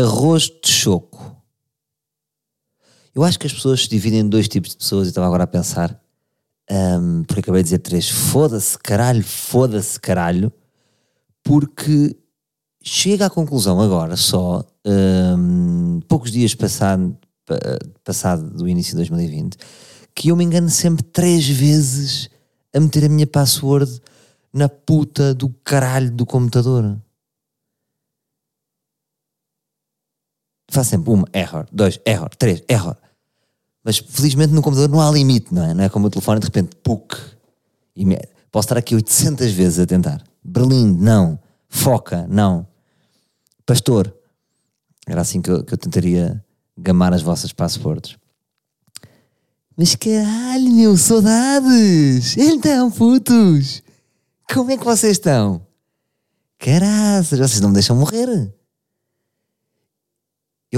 arroz de choco. Eu acho que as pessoas se dividem em dois tipos de pessoas estava agora a pensar, um, porque acabei de dizer três, foda-se caralho, foda-se caralho, porque chega à conclusão agora só, um, poucos dias passado, passado do início de 2020, que eu me engano sempre três vezes a meter a minha password na puta do caralho do computador. Faz sempre uma, error, dois, error, três, error. Mas felizmente no computador não há limite, não é? Não é como o telefone de repente, puk. E me... Posso estar aqui 800 vezes a tentar. Berlim, não. Foca, não. Pastor. Era assim que eu, que eu tentaria gamar as vossas passaportes. Mas caralho, meu, saudades! Então, putos! Como é que vocês estão? Caraças, vocês não me deixam morrer.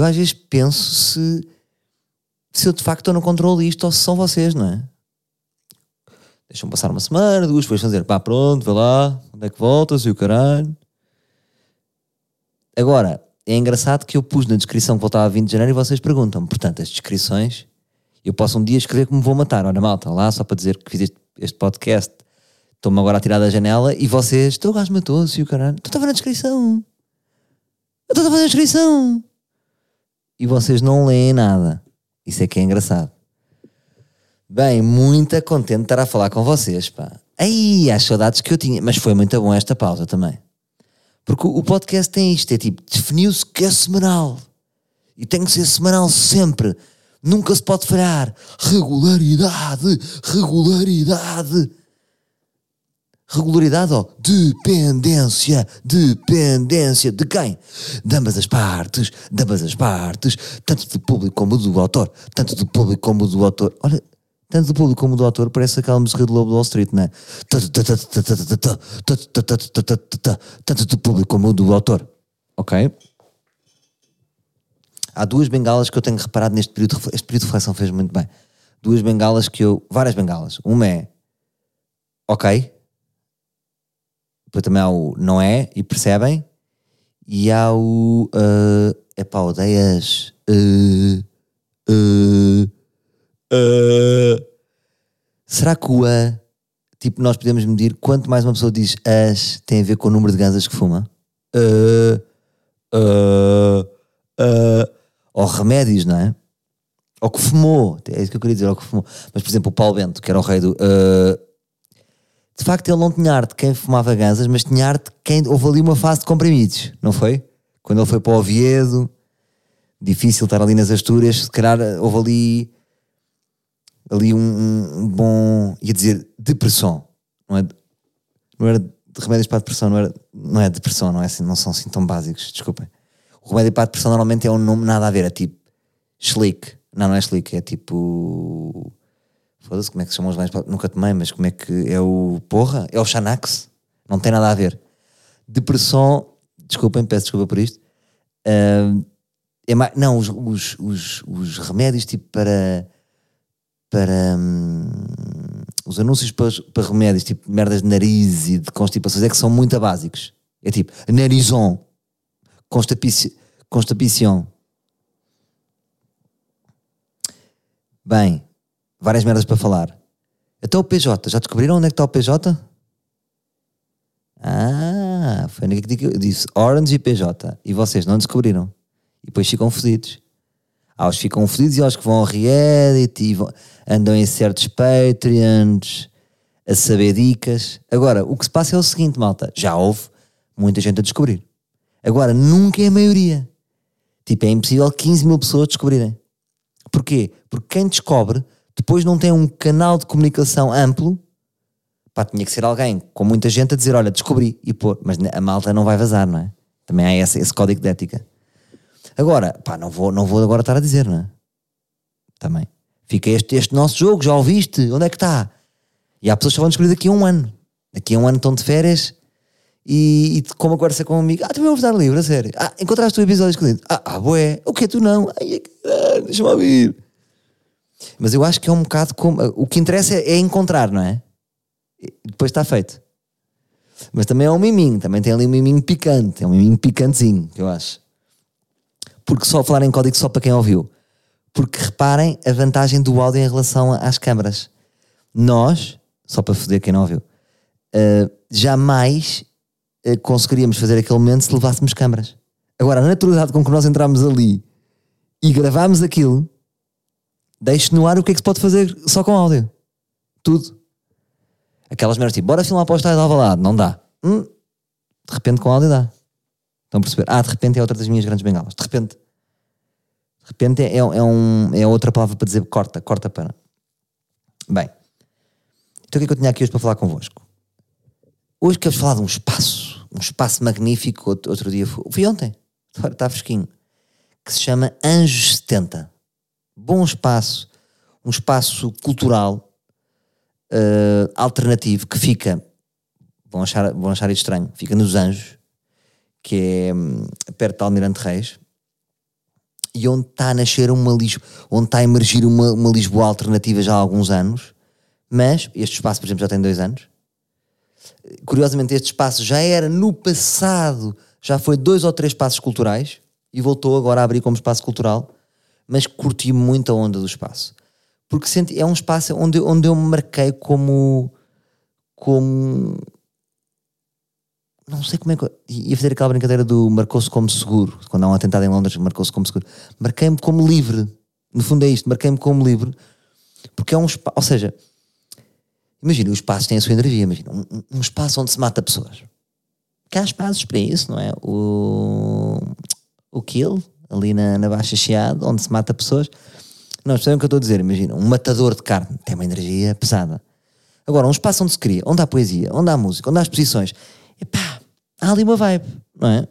Eu às vezes penso se, se eu de facto estou no controle disto ou se são vocês, não é? Deixam passar uma semana, duas, depois dizer, pá, pronto, vê lá, onde é que voltas e o caralho. Agora, é engraçado que eu pus na descrição que voltava a 20 de janeiro e vocês perguntam. Portanto, as descrições eu posso um dia escrever que me vou matar. Olha, malta, lá só para dizer que fiz este, este podcast. Estou-me agora a tirar da janela e vocês, teu gajo matou-se e o caralho. Tu estava na descrição. Eu estava na descrição. E vocês não leem nada. Isso é que é engraçado. Bem, muito contente de estar a falar com vocês, pá. Aí, as saudades que eu tinha. Mas foi muito bom esta pausa também. Porque o podcast tem isto, é tipo, definiu-se que é semanal. E tem que ser semanal sempre. Nunca se pode falhar. Regularidade, regularidade. Regularidade ou dependência, dependência de quem? De ambas as partes, de ambas as partes, tanto do público como do autor, tanto do público como do autor. Olha, tanto do público como do autor, parece aquela música do Lobo do Wall Street, não é? Tanto do público como do autor. Ok? Há duas bengalas que eu tenho reparado neste período, este período de reflexão fez muito bem. Duas bengalas que eu, várias bengalas. Uma é, ok. Depois também há o não é e percebem. E há o, uh, epá, odeias. Uh, uh, uh. Será que o a, tipo, nós podemos medir quanto mais uma pessoa diz as tem a ver com o número de gansas que fuma? Uh, uh, uh ou remédios, não é? Ou que fumou, é isso que eu queria dizer, ou que fumou. Mas, por exemplo, o Paulo Bento, que era o rei do. Uh, de facto, ele não tinha arte quem fumava gansas, mas tinha arte quem. Houve ali uma fase de comprimidos, não foi? Quando ele foi para o Oviedo, difícil estar ali nas Astúrias, se calhar houve ali. ali um, um bom. ia dizer, depressão, não é? Não era de remédios para a depressão, não, era, não é depressão, não, é assim, não são assim tão básicos, desculpem. O remédio para a depressão normalmente é um nome nada a ver, é tipo Schlick. Não, não é Schlick, é tipo. Foda-se, como é que se chamam os remédios? Nunca tomei, mas como é que. É o. Porra? É o Xanax. Não tem nada a ver. Depressão. Desculpem, peço desculpa por isto. Uh, é mais, não, os, os, os, os, remédios tipo para. Para. Hum, os anúncios para, para remédios tipo merdas de nariz e de constipações é que são muito básicos. É tipo narizon constipação. Bem, várias merdas para falar. Até o PJ, já descobriram onde é que está o PJ? Ah, foi naquele que eu disse Orange e PJ. E vocês não descobriram. E depois ficam fodidos. Há os que ficam fodidos e há os que vão ao e vão, andam em certos Patreons a saber dicas. Agora, o que se passa é o seguinte, malta. Já houve muita gente a descobrir. Agora, nunca é a maioria. Tipo, é impossível 15 mil pessoas descobrirem. Porquê? Porque quem descobre depois não tem um canal de comunicação amplo. Pá, tinha que ser alguém com muita gente a dizer: Olha, descobri. E pô, mas a malta não vai vazar, não é? Também há esse, esse código de ética. Agora, pá, não vou, não vou agora estar a dizer, não é? Também. Fica este, este nosso jogo, já ouviste? Onde é que está? E há pessoas que vão descobrir daqui a um ano. Daqui a um ano estão de férias e, e como a conversa com um amigo, ah, também vou dar livro, a sério. Ah, encontraste o episódio escondido. Ah, ah, boé, o que tu não? Ai, é deixa-me ouvir. Mas eu acho que é um bocado como. O que interessa é, encontrar, não é? E depois está feito. Mas também é um miminho, também tem ali um miminho picante, é um miminho picantezinho, que eu acho. Porque só falar em código só para quem ouviu. Porque reparem a vantagem do áudio em relação às câmaras. Nós, só para foder quem não ouviu, uh, jamais uh, conseguiríamos fazer aquele momento se levássemos câmaras. Agora, a naturalidade com que nós entramos ali e gravámos aquilo, deixe no ar o que é que se pode fazer só com áudio. Tudo. Aquelas merdas tipo, bora filmar para o estádio de Alvalade, não dá. Hum, de repente com áudio dá. Estão a perceber? Ah, de repente é outra das minhas grandes bengalas. De repente. De repente é, é, um, é outra palavra para dizer corta, corta para. Bem. Então o que é que eu tinha aqui hoje para falar convosco? Hoje quero falar de um espaço. Um espaço magnífico. Outro, outro dia fui, fui ontem. Está fresquinho. Que se chama Anjos 70. Bom espaço. Um espaço cultural uh, alternativo que fica. Vão achar, vão achar isto estranho. Fica nos Anjos que é hum, perto de Almirante Reis, e onde está a nascer uma Lisboa, onde está a emergir uma, uma Lisboa alternativa já há alguns anos, mas este espaço, por exemplo, já tem dois anos. Curiosamente, este espaço já era no passado, já foi dois ou três espaços culturais e voltou agora a abrir como espaço cultural, mas curti muito a onda do espaço. Porque senti, é um espaço onde, onde eu me marquei como, como não sei como é que. ia fazer aquela brincadeira do marcou-se como seguro. Quando há um atentado em Londres, marcou-se como seguro. Marquei-me como livre. No fundo é isto, marquei-me como livre. Porque é um espaço. Ou seja, imagina, o espaço tem a sua energia. Imagina, um, um espaço onde se mata pessoas. Que há espaços para isso, não é? O. O Kill, ali na, na Baixa Chiado, onde se mata pessoas. Não, percebem o que eu estou a dizer? Imagina, um matador de carne tem uma energia pesada. Agora, um espaço onde se cria, onde há poesia, onde há música, onde há exposições. Epá, há ali uma vibe, não é?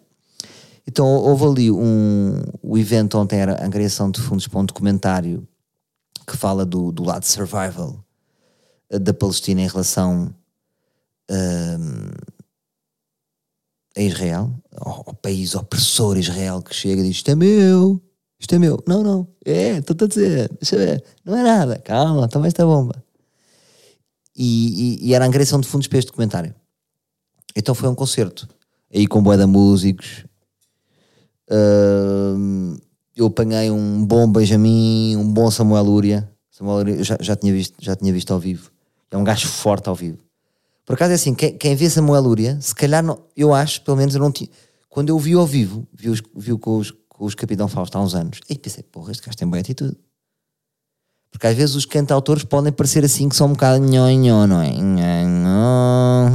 Então houve ali um. O evento ontem era a angariação de fundos para um documentário que fala do, do lado survival eh, da Palestina em relação um, a Israel, ao, ao, país opressor Israel que chega e diz: Isto é meu, isto é meu. Não, não, é, estou-te a dizer, deixa ver, não é nada, calma, toma esta bomba. E, e, e era a angariação de fundos para este documentário. Então foi um concerto aí com boa de músicos. Uh, eu apanhei um bom Benjamin, um bom Samuel Lúria. Samuel Lúria eu já, já, tinha visto, já tinha visto ao vivo. É um gajo forte ao vivo. Por acaso é assim, quem, quem vê Samuel Lúria, se calhar não, eu acho, pelo menos eu não tinha. Quando eu vi ao vivo, vi, os, vi com, os, com os Capitão Fausto há uns anos, e pensei, porra, este gajo tem boa atitude. Porque às vezes os cantautores podem parecer assim que são um bocado nhonhó, não é? Nhonhó.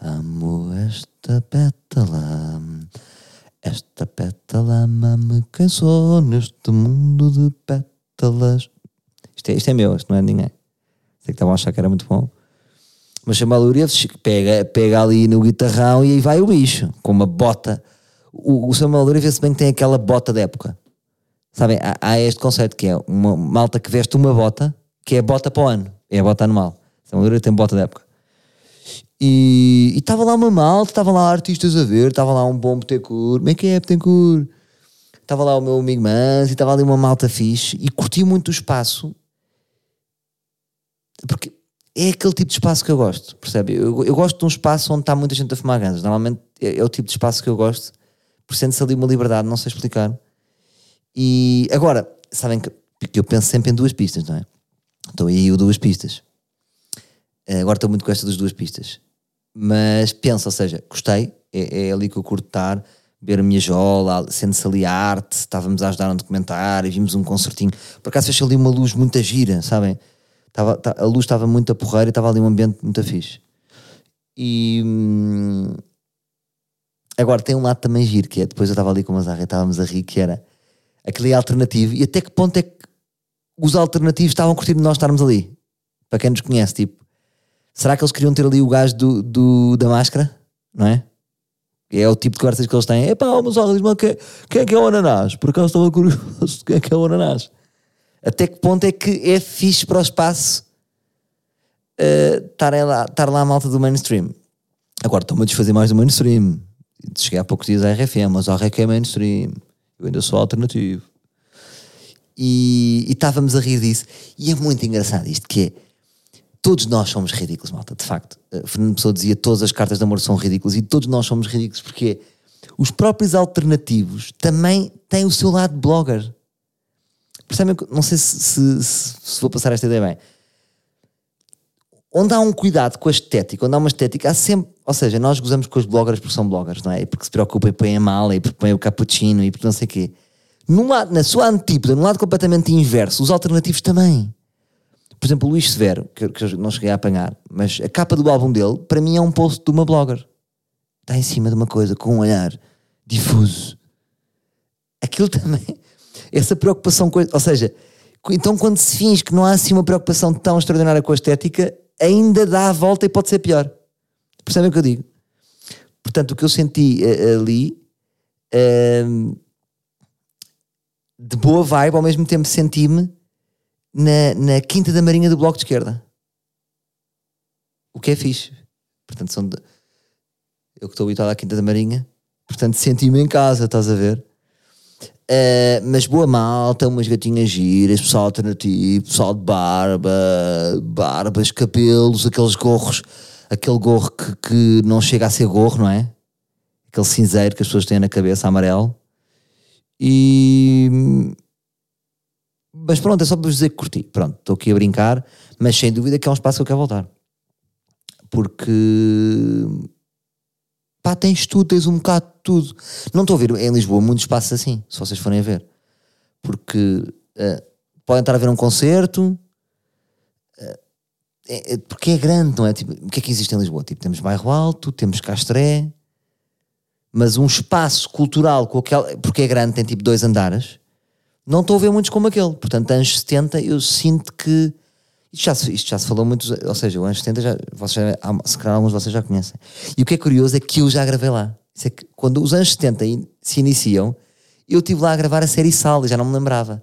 Amo esta pétala, esta pétala ama-me quem sou neste mundo de pétalas. Isto é, isto é meu, isto não é de ninguém. Sei que estavam a achar que era muito bom. Mas chama Lúria pega, pega ali no guitarrão e aí vai o bicho, com uma bota. O, o Samuel vê-se bem que tem aquela bota da época. Sabem, há, há, este conceito que é uma malta que veste uma bota, que é bota para o ano, é a bota anual. São Lúria tem bota da época. E estava lá uma malta, estava lá artistas a ver, estava lá um bom Betancourt, como é que é Betancourt? Estava lá o meu amigo Mans e estava ali uma malta fixe e curti muito o espaço porque é aquele tipo de espaço que eu gosto, percebe? Eu, eu gosto de um espaço onde está muita gente a fumar ganzas. Normalmente é, é, o tipo de espaço que eu gosto, por sente-se ali uma liberdade, não sei explicar. E agora, sabem que, eu penso sempre em duas pistas, não é? Estou aí o duas pistas. Eh, agora estou muito com esta das duas pistas. Mas penso, ou seja, gostei, é, é ali que eu curto estar, ver a minha jola, sendo-se ali a arte, estávamos a ajudar um documentário, vimos um concertinho. Por acaso fez ali uma luz muito gira, sabem? Estava, a luz estava muito a porreira e estava ali um ambiente muito fixe. E hum, agora tem um lado também giro, que é depois eu estava ali com uma zarra e estávamos a rir, que era aquele alternativo e até que ponto é que os alternativos estavam curtindo nós estarmos ali. Para quem nos conhece, tipo, será que eles queriam ter ali o gajo do, do da máscara? Não é? É o tipo de conversas que eles têm. Epá, mas olha, diz-me quem, quem é que é o ananás? Por acaso estava curioso quem é que é o ananás. Até que ponto é que é fixe para o espaço uh, estar, lá, estar lá a malta do mainstream? Agora, estou-me a desfazer mais do mainstream. Cheguei há poucos dias à RFM, mas a RFM é mainstream eu ainda sou alternativo. E estávamos a rir disso. E é muito engraçado isto, que é, todos nós somos ridículos, malta, de facto. Uh, Fernando Pessoa dizia todas as cartas de amor são ridículas e todos nós somos ridículos porque os próprios alternativos também têm o seu lado blogger. Percebem? Não sei se, se, se, vou passar esta ideia bem. Onde há um cuidado com a estética, onde há uma estética, há sempre. Ou seja, nós gozamos com os bloggers porque são bloggers, não é? E porque se preocupam e põem a mala e porque põem o cappuccino e porque não sei o quê. Num lado, na sua antípoda, num lado completamente inverso, os alternativos também. Por exemplo, o Luís Severo, que, eu não cheguei a apanhar, mas a capa do álbum dele, para mim é um post de uma blogger. Está em cima de uma coisa, com um olhar difuso. Aquilo também essa preocupação com. Ou seja, então quando se finge que não há assim uma preocupação tão extraordinária com a estética, ainda dá a volta e pode ser pior. Percebem o que eu digo? Portanto, o que eu senti uh, ali. Uh, de boa vibe, ao mesmo tempo senti-me na, na quinta da Marinha do Bloco de Esquerda. O que é fixe. Portanto, são de... eu que estou habituado à quinta da Marinha, portanto senti-me em casa, estás a ver? Uh, mas boa malta, umas gatinhas giras, pessoal alternativo, pessoal de barba, barbas, cabelos, aqueles gorros, aquele gorro que, que não chega a ser gorro, não é? Aquele cinzeiro que as pessoas têm na cabeça, amarelo. E. Mas pronto, é só para vos dizer que curti. Pronto, estou aqui a brincar, mas sem dúvida que é um espaço que eu quero voltar. Porque pá, tens tudo, tens um bocado de tudo. Não estou a ver em Lisboa muitos espaços assim, se vocês forem a ver. Porque uh, podem estar a ver um concerto, uh, é, porque é grande, não é? Tipo, o que é que existe em Lisboa? Tipo, temos Bairro Alto, temos Castré, mas um espaço cultural com aquele, porque é grande, tem tipo dois andares, não estou a ver muitos como aquele. Portanto, anos 70 eu sinto que isto já, se, isto já se falou muito, ou seja, o anos 70 já, vocês já, se calhar alguns de vocês já conhecem. E o que é curioso é que eu já gravei lá. Isso é que quando os anos 70 se iniciam, eu estive lá a gravar a série Sal e já não me lembrava.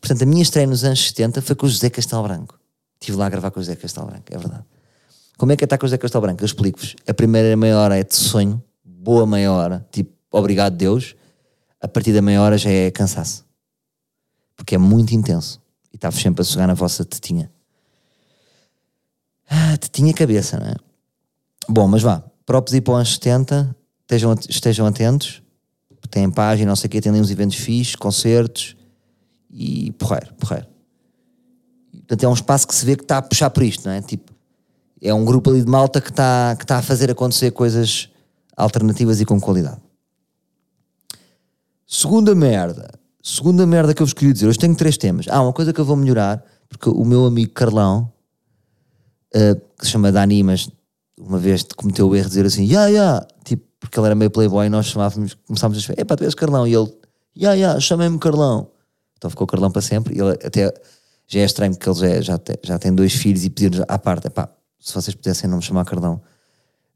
Portanto, a minha estreia nos anos 70 foi com o José Castelo Branco. Estive lá a gravar com o José Castelo Branco, é verdade. Como é que é estar com o José Castelo Branco? Eu explico-vos. A primeira meia hora é de sonho, boa meia hora, tipo, obrigado Deus. A partir da meia hora já é cansaço. Porque é muito intenso. E estava sempre a sugar na vossa tetinha. Ah, tinha cabeça, não é? Bom, mas vá, próprios ir para os 70, estejam, estejam atentos, tem página, não sei o quê, tem ali uns eventos fixos, concertos e porreiro, porreiro. Portanto, é um espaço que se vê que está a puxar por isto, não é? Tipo, é um grupo ali de malta que está, que está a fazer acontecer coisas alternativas e com qualidade. Segunda merda. Segunda merda que eu vos queria dizer. Hoje tenho três temas. Ah, uma coisa que eu vou melhorar, porque o meu amigo Carlão, uh, que se chama Dani, mas uma vez cometeu o erro de dizer assim, ya, yeah, ya, yeah. tipo, porque ele era meio playboy e nós chamávamos, começámos a dizer, epá, tu és Carlão, e ele, ya, yeah, ya, yeah, chamei-me Carlão. Então ficou Carlão para sempre, ele até, já é estranho porque ele já, já, tem, já tem dois filhos e pediram à parte, epá, se vocês pudessem não me chamar Carlão,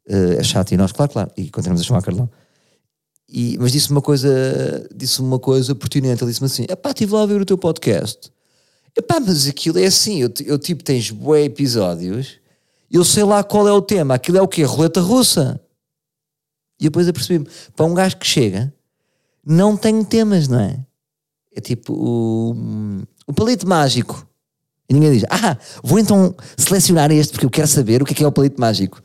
uh, é chato, e nós, claro, claro, e continuamos a chamar Carlão. E, mas disse uma coisa, disse uma coisa pertinente, ele disse-me assim, epá, estive lá a ver o teu podcast, Epá, mas aquilo é assim, eu, eu tipo, tens bué episódios, eu sei lá qual é o tema, aquilo é o quê? Roleta russa. E depois eu percebi-me, para um gajo que chega, não tem temas, não é? É tipo o, o palito mágico. E ninguém diz, ah, vou então selecionar este porque eu quero saber o que é, que é o palito mágico.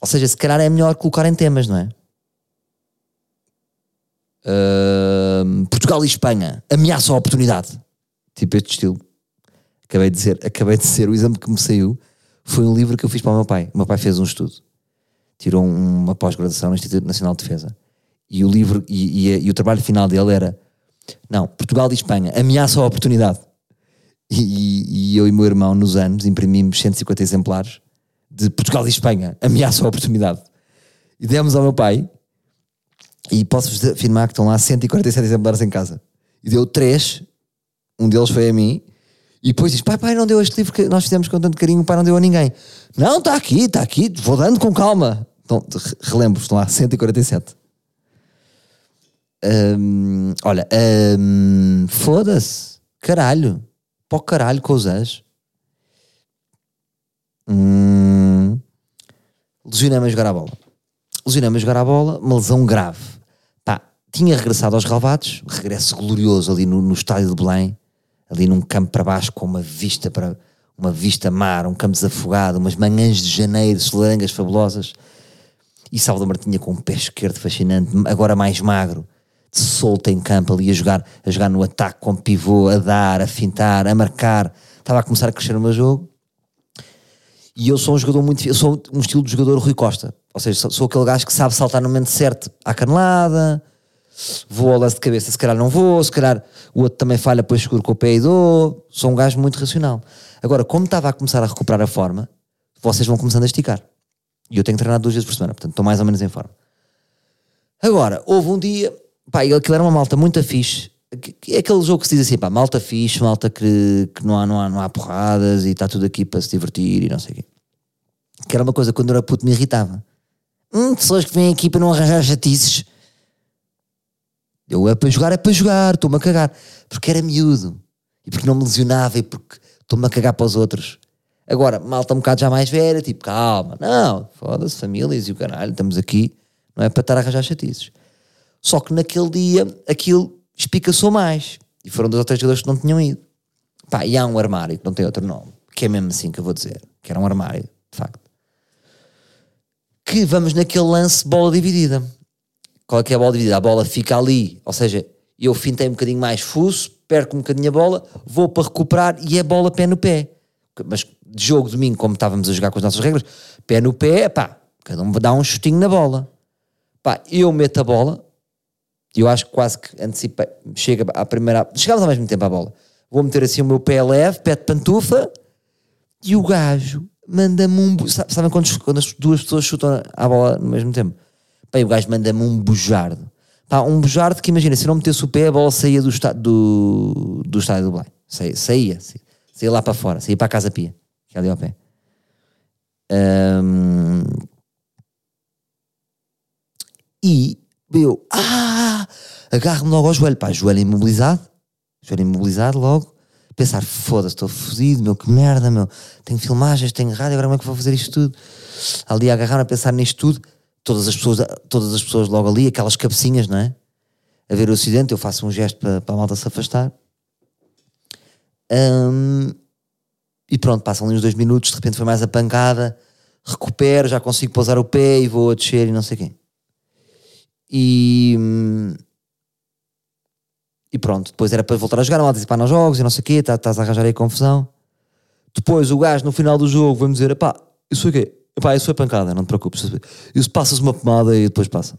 Ou seja, se calhar é melhor colocar em temas, não é? Uh, Portugal e Espanha, ameaça a oportunidade tipo este estilo. Acabei de dizer, acabei de ser, o exame que me saiu foi um livro que eu fiz para o meu pai. O meu pai fez um estudo, tirou uma pós-graduação no Instituto Nacional de Defesa. E o livro, e, e, e, o trabalho final dele era: Não, Portugal e Espanha, ameaça a oportunidade. E, e eu e meu irmão, nos anos, imprimimos 150 exemplares de Portugal e Espanha, ameaça a oportunidade. E demos ao meu pai, e posso-vos afirmar que estão lá 147 exemplares em casa. E deu 3 um deles foi a mim, e depois diz: Pai, pai, não deu este livro que nós fizemos com tanto carinho, pai não deu a ninguém. Não, está aqui, está aqui, vou dando com calma. Então, relembro, estão lá 147. Um, olha, um, foda-se, caralho, o caralho com os anjos. Hum, lesionei-me a jogar a bola. Lesionei-me a jogar a bola, uma lesão grave. Tinha regressado aos relevados, regresso glorioso ali no, no estádio de Belém ali num campo para baixo com uma vista para uma vista mar, um campo desafogado, umas manhãs de janeiro, solarangas fabulosas. E Salvador Martinha com um pé esquerdo fascinante, agora mais magro, de solta em campo ali a jogar, a jogar no ataque com pivô, a dar, a fintar, a marcar. Estava a começar a crescer o meu jogo. E eu sou um jogador muito. Eu sou um estilo de jogador Rui Costa. Ou seja, sou, sou aquele gajo que sabe saltar no momento certo à canelada, vou ao lance de cabeça, se calhar não vou, se calhar o outro também falha, depois seguro com o pé e dou. Sou um gajo muito racional. Agora, como estava a começar a recuperar a forma, vocês vão começando a esticar. E eu tenho treinado duas vezes por semana, portanto estou mais ou menos em forma. Agora, houve um dia, pá, aquilo era uma malta muito fixe. É aquele jogo que se diz assim, pá, malta fixe, malta que, que não, há, não, há, não há porradas e está tudo aqui para se divertir e não sei o quê. Que era uma coisa que quando eu era puto me irritava. Hum, pessoas que vêm aqui para não arranjar chatices. Eu é para jogar, é para jogar, estou-me a cagar. Porque era miúdo. E porque não me lesionava e porque estou-me a cagar para os outros. Agora, malta um bocado já mais velha, tipo, calma, não, foda-se, famílias e o caralho, estamos aqui, não é para estar a arranjar chatices. Só que naquele dia aquilo espicaçou mais. E foram dois ou três jogadores que não tinham ido. Pá, e há um armário que não tem outro nome, que é mesmo assim que eu vou dizer, que era um armário, de facto. Que vamos naquele lance bola dividida. Qual é que é a bola dividida? A bola fica ali, ou seja, eu fintei um bocadinho mais fuso, perco um bocadinho a bola, vou para recuperar e é bola pé no pé. Mas de jogo domingo, como estávamos a jogar com as nossas regras, pé no pé, pá, cada um dá um chutinho na bola. Pá, eu meto a bola, eu acho que quase que antecipei, chega à primeira, chegamos ao mesmo tempo à bola. Vou meter assim o meu pé leve, pé de pantufa, e o gajo manda-me um. Sabem quando, quando as duas pessoas chutam a bola no mesmo tempo? Pá, e o gajo manda-me um bujardo. Pá, um bujardo que imagina, se não metesse o pé, a bola saía do, do, do estádio do Belém. Saía, saía, saía, lá para fora, saía para a Casa Pia, que é ali ao pé. Um, e eu, ah, agarro-me logo ao joelho, pá, joelho imobilizado, joelho imobilizado logo, pensar, foda-se, estou fodido, meu, que merda, meu, tenho filmagens, tenho rádio, agora como é que vou fazer isto tudo? Ali agarrar a pensar nisto tudo, todas as pessoas, todas as pessoas logo ali, aquelas cabecinhas, não é? A ver o acidente, eu faço um gesto para, para a malta se afastar. Um, e pronto, passam ali uns dois minutos, de repente foi mais a pancada, recupero, já consigo pousar o pé e vou a descer e não sei quem. E, e pronto, depois era para voltar a jogar, a malta disse, pá, nos jogos e não sei o quê, tá, estás a arranjar aí confusão. Depois o gajo no final do jogo vai-me dizer, pá, isso o quê? Epá, isso foi pancada, não te preocupes. Isso passas uma pomada e depois passa.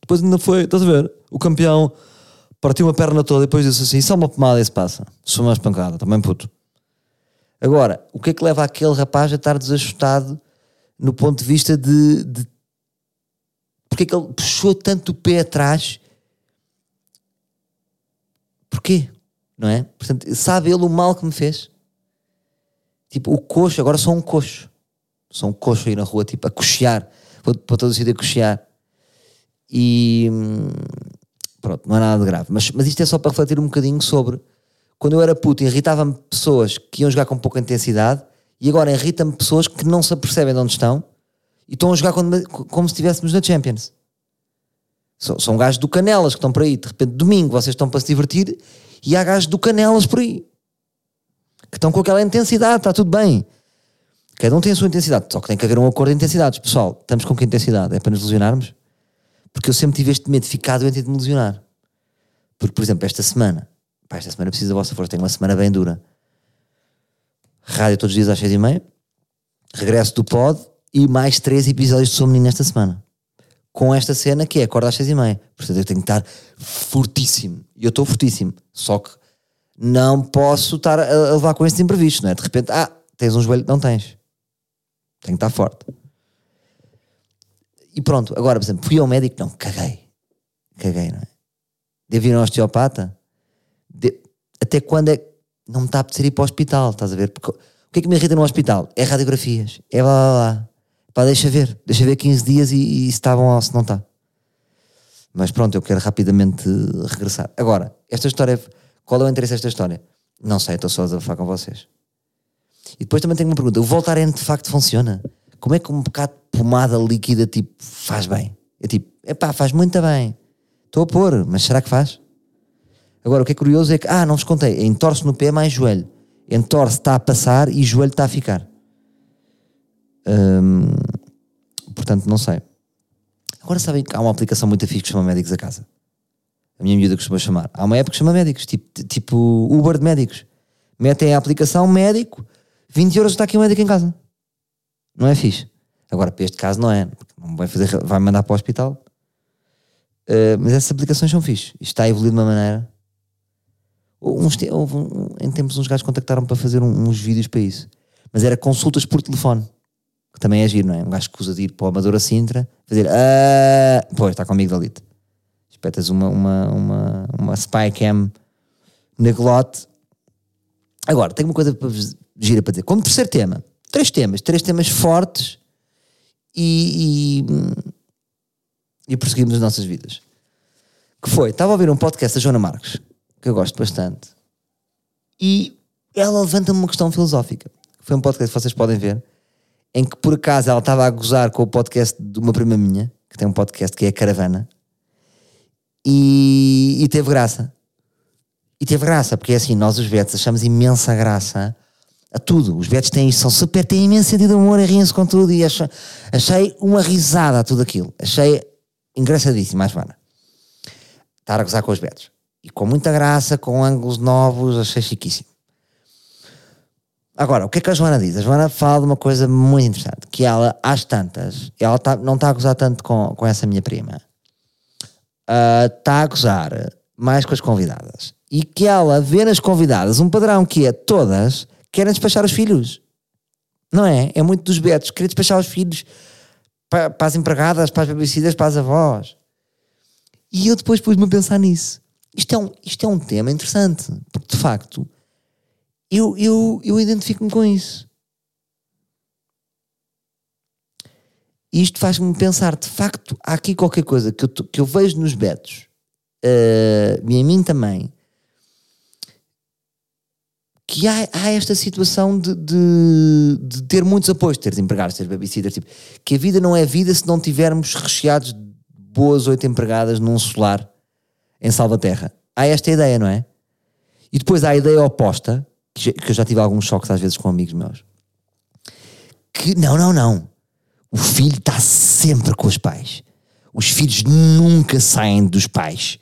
Depois ainda foi, estás a ver? O campeão partiu uma perna toda e depois disse assim: isso é uma pomada e isso passa. Isso mais pancada, também puto. Agora, o que é que leva aquele rapaz a estar desajustado no ponto de vista de. de porque é que ele puxou tanto o pé atrás? Porquê? Não é? Portanto, sabe ele o mal que me fez? Tipo, o coxo, agora sou um coxo. Sou um coxo aí na rua, tipo, a coxear. Vou para todo o sítio a coxear. E hum, pronto, não é nada de grave. Mas, mas isto é só para refletir um bocadinho sobre quando eu era puto, irritava-me pessoas que iam jogar com pouca intensidade e agora irrita-me pessoas que não se apercebem de onde estão e estão a jogar como, como se estivéssemos na Champions. São, são gajos do Canelas que estão por aí. De repente, domingo, vocês estão para se divertir e há gajos do Canelas por aí que estão com aquela intensidade, está tudo bem. Cada um tem a sua intensidade, só que tem que haver um acordo de intensidades. Pessoal, estamos com que intensidade? É para nos lesionarmos? Porque eu sempre tive este medo de ficar doente e de me lesionar. Porque, por exemplo, esta semana, pá, esta semana preciso da vossa força, tenho uma semana bem dura. Rádio todos os dias às seis e meia, regresso do pod e mais três episódios de Sou Menino esta semana. Com esta cena que é acorda às seis e meia. Portanto, eu tenho que estar fortíssimo. E eu estou fortíssimo. Só que não posso estar a levar com esses imprevistos, não é? De repente, ah, tens um joelho, não tens. Tem que estar forte. E pronto, agora, por exemplo, fui ao médico, não, caguei. Caguei, não é? Devo ir ao osteopata? De... Até quando é não me está a apetecer ir para o hospital, estás a ver? Porque... O que é que me irrita no hospital? É radiografias, é blá blá blá. Pá, deixa ver, deixa ver 15 dias e, e se está bom ou se não está. Mas pronto, eu quero rapidamente regressar. Agora, esta história qual é o interesse desta história? Não sei, estou só a desabafar com vocês. E depois também tenho uma pergunta: o Voltaren de facto funciona? Como é que um bocado de pomada líquida tipo faz bem? É tipo, epá, faz muito bem. Estou a pôr, mas será que faz? Agora, o que é curioso é que, ah, não vos contei, entorce no pé mais joelho. Entorce está a passar e joelho está a ficar. Hum, portanto, não sei. Agora sabem que há uma aplicação muito fixe que chama Médicos a Casa. A minha miúda costuma chamar. Há uma época que chama Médicos, tipo, tipo Uber de Médicos. Metem a aplicação médico, 20 euros está aqui o médico em casa. Não é fixe. Agora, para este caso, não é. Não vai, fazer, vai mandar para o hospital. Uh, mas essas aplicações são fixe. Isto está a evoluir de uma maneira. Uns, houve, um, em tempos, uns gajos contactaram para fazer um, uns vídeos para isso. Mas era consultas por telefone. Que também é giro, não é? Um gajo que usa de ir para o Amadora Sintra, fazer. Ah, pois, está comigo da Lite. Espetas uma, uma, uma, uma spy cam na glote Agora, tenho uma coisa para gira para dizer. Como terceiro tema, três temas, três temas fortes e, e, e prosseguimos as nossas vidas. Que foi, estava a ouvir um podcast da Joana Marques, que eu gosto bastante, e ela levanta-me uma questão filosófica. Foi um podcast que vocês podem ver, em que por acaso ela estava a gozar com o podcast de uma prima minha, que tem um podcast que é a Caravana, e, e teve graça. E teve graça, porque é assim, nós os betos achamos imensa graça a tudo. Os betos têm, são super, têm imenso sentido de humor e riem-se com tudo e achei, achei uma risada a tudo aquilo. Achei engraçadíssimo, mais vana. Estar a gozar com os betos. E com muita graça, com ângulos novos, achei chiquíssimo. Agora, o que é que a Joana diz? A Joana fala de uma coisa muito interessante, que ela, às tantas, ela tá, não está a gozar tanto com, com essa minha prima. Está uh, a gozar mais com as convidadas e que ela vê nas convidadas um padrão que é todas querem despachar os filhos. Não é? É muito dos betos, querer despachar os filhos para, para as empregadas, para as babysitters, para as avós. E eu depois pus-me a pensar nisso. Isto é um, isto é um tema interessante, porque de facto eu, eu, eu identifico-me com isso. E isto faz-me pensar, de facto, há aqui qualquer coisa que eu, que eu vejo nos betos, uh, e em mim também, que há, há esta situação de, de, de, ter muitos apoios, teres empregados, teres babysitters, tipo, que a vida não é vida se não tivermos recheados de boas oito empregadas num solar em Salvaterra. Há esta ideia, não é? E depois há a ideia oposta, que, que eu já tive alguns choques às vezes com amigos meus, que não, não, não. O filho está sempre com os pais. Os filhos nunca saem dos pais.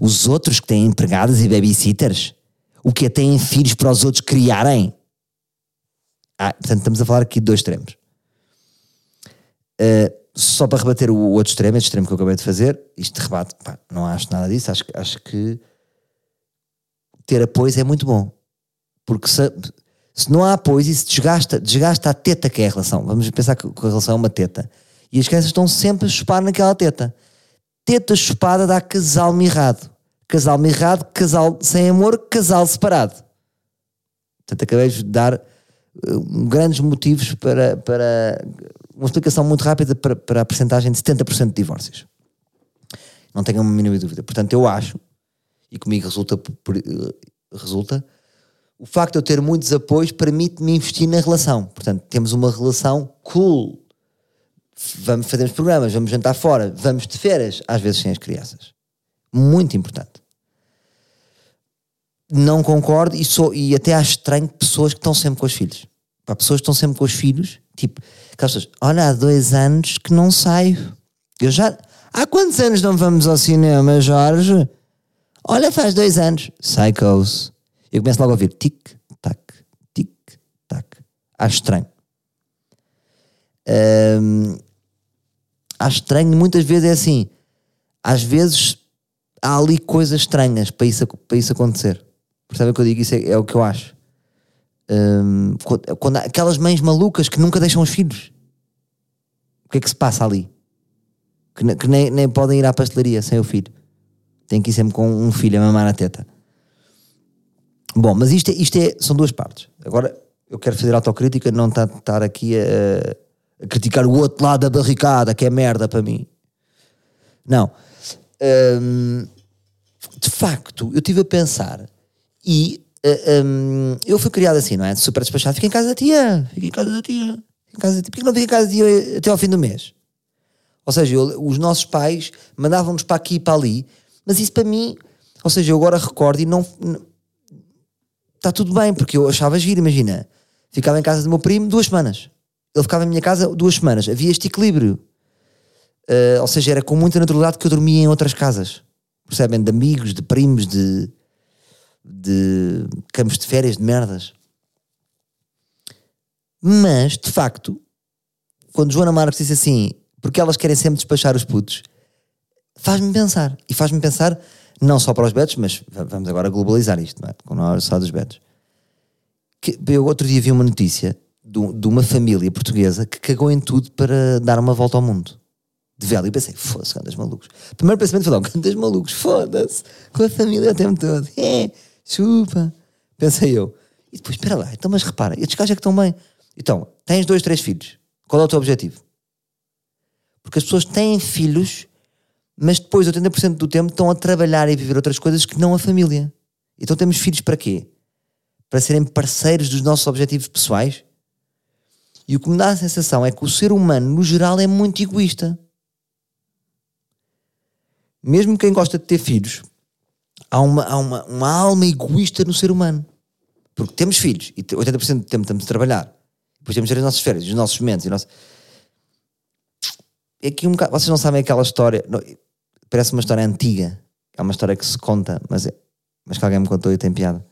Os outros que têm empregadas e babysitters o que é têm filhos para os outros criarem. Ah, portanto, estamos a falar aqui de dois extremos. Uh, só para rebater o outro extremo, este extremo que eu acabei de fazer, isto rebate, pá, não acho nada disso, acho, acho que ter apoio é muito bom. Porque se, se não há apoio, isso desgasta, desgasta a teta que é a relação. Vamos pensar que a relação é uma teta. E as crianças estão sempre a chupar naquela teta. Teta chupada dá casal mirrado casal mirrado, casal sem amor, casal separado. Portanto, acabei de dar uh, grandes motivos para, para uma explicação muito rápida para, para a percentagem de 70% de divórcios. Não tenho uma mínima dúvida. Portanto, eu acho, e comigo resulta, uh, resulta o facto de eu ter muitos apoios permite-me investir na relação. Portanto, temos uma relação cool. Vamos fazer os programas, vamos jantar fora, vamos de férias, às vezes sem as crianças. Muito importante não concordo e, sou, e até acho estranho pessoas que estão sempre com os filhos. Pá, pessoas que estão sempre com os filhos, tipo, aquelas pessoas, olha, há dois anos que não saio. Eu já. Há quantos anos não vamos ao cinema, Jorge? Olha, faz dois anos. Psychos. Eu começo logo a ouvir tic-tac, tic-tac. Acho estranho. Hum, acho estranho, muitas vezes é assim. Às vezes há ali coisas estranhas para isso, para isso acontecer. Percebem o que eu digo? Isso é, é o que eu acho. Quando, quando aquelas mães malucas que nunca deixam os filhos. O que é que se passa ali? Que, que nem, nem podem ir à pastelaria sem o filho. Tem que ir sempre com um filho a mamar na teta. Bom, mas isto, é, isto é, são duas partes. Agora, eu quero fazer autocrítica, não estar, estar aqui a, a, criticar o outro lado da barricada, que é merda para mim. Não. Um, de facto, eu estive a pensar e eh, um, eu fui criado assim, não é? Super despachado. Fica em casa da tia, fica em casa da tia. Em casa da tia. Porquê não fica em casa da tia até ao fim do mês? Ou seja, eu, os nossos pais mandavam-nos para aqui e para ali, mas isso para mim, ou seja, eu agora recordo e não. Está tudo bem, porque eu achava giro, imagina. Ficava em casa do meu primo duas semanas. Ele ficava em minha casa duas semanas. Havia este equilíbrio. Uh, ou seja, era com muita naturalidade que eu dormia em outras casas. Percebem? De amigos, de primos, de, de campos de férias, de merdas. Mas, de facto, quando Joana Marques disse assim, porque elas querem sempre despachar os putos, faz-me pensar. E faz-me pensar não só para os betos, mas vamos agora globalizar isto, não é? Não só dos betos. Que, eu outro dia vi uma notícia de, de, uma família portuguesa que cagou em tudo para dar uma volta ao mundo. De vela. E pensei, foda-se, cantas malucos. Primeiro pensamento foi, não, cantas malucos, foda-se, com a família o tempo todo. É, chupa. Pensei eu. E depois, espera lá, então, mas repara, estes gajos é que estão bem. Então, tens dois, três filhos. Qual é o teu objetivo? Porque as pessoas têm filhos mas depois 80% do tempo estão a trabalhar e viver outras coisas que não a família. Então temos filhos para quê? Para serem parceiros dos nossos objetivos pessoais? E o que me dá a sensação é que o ser humano, no geral, é muito egoísta. Mesmo quem gosta de ter filhos, há uma, há uma, uma alma egoísta no ser humano. Porque temos filhos e 80% do tempo estamos a trabalhar. Depois temos as nossas férias, os nossos momentos. Nosso... É que um bocado, vocês não sabem aquela história parece uma história antiga. É uma história que se conta, mas, é, mas que alguém me contou e tem piada.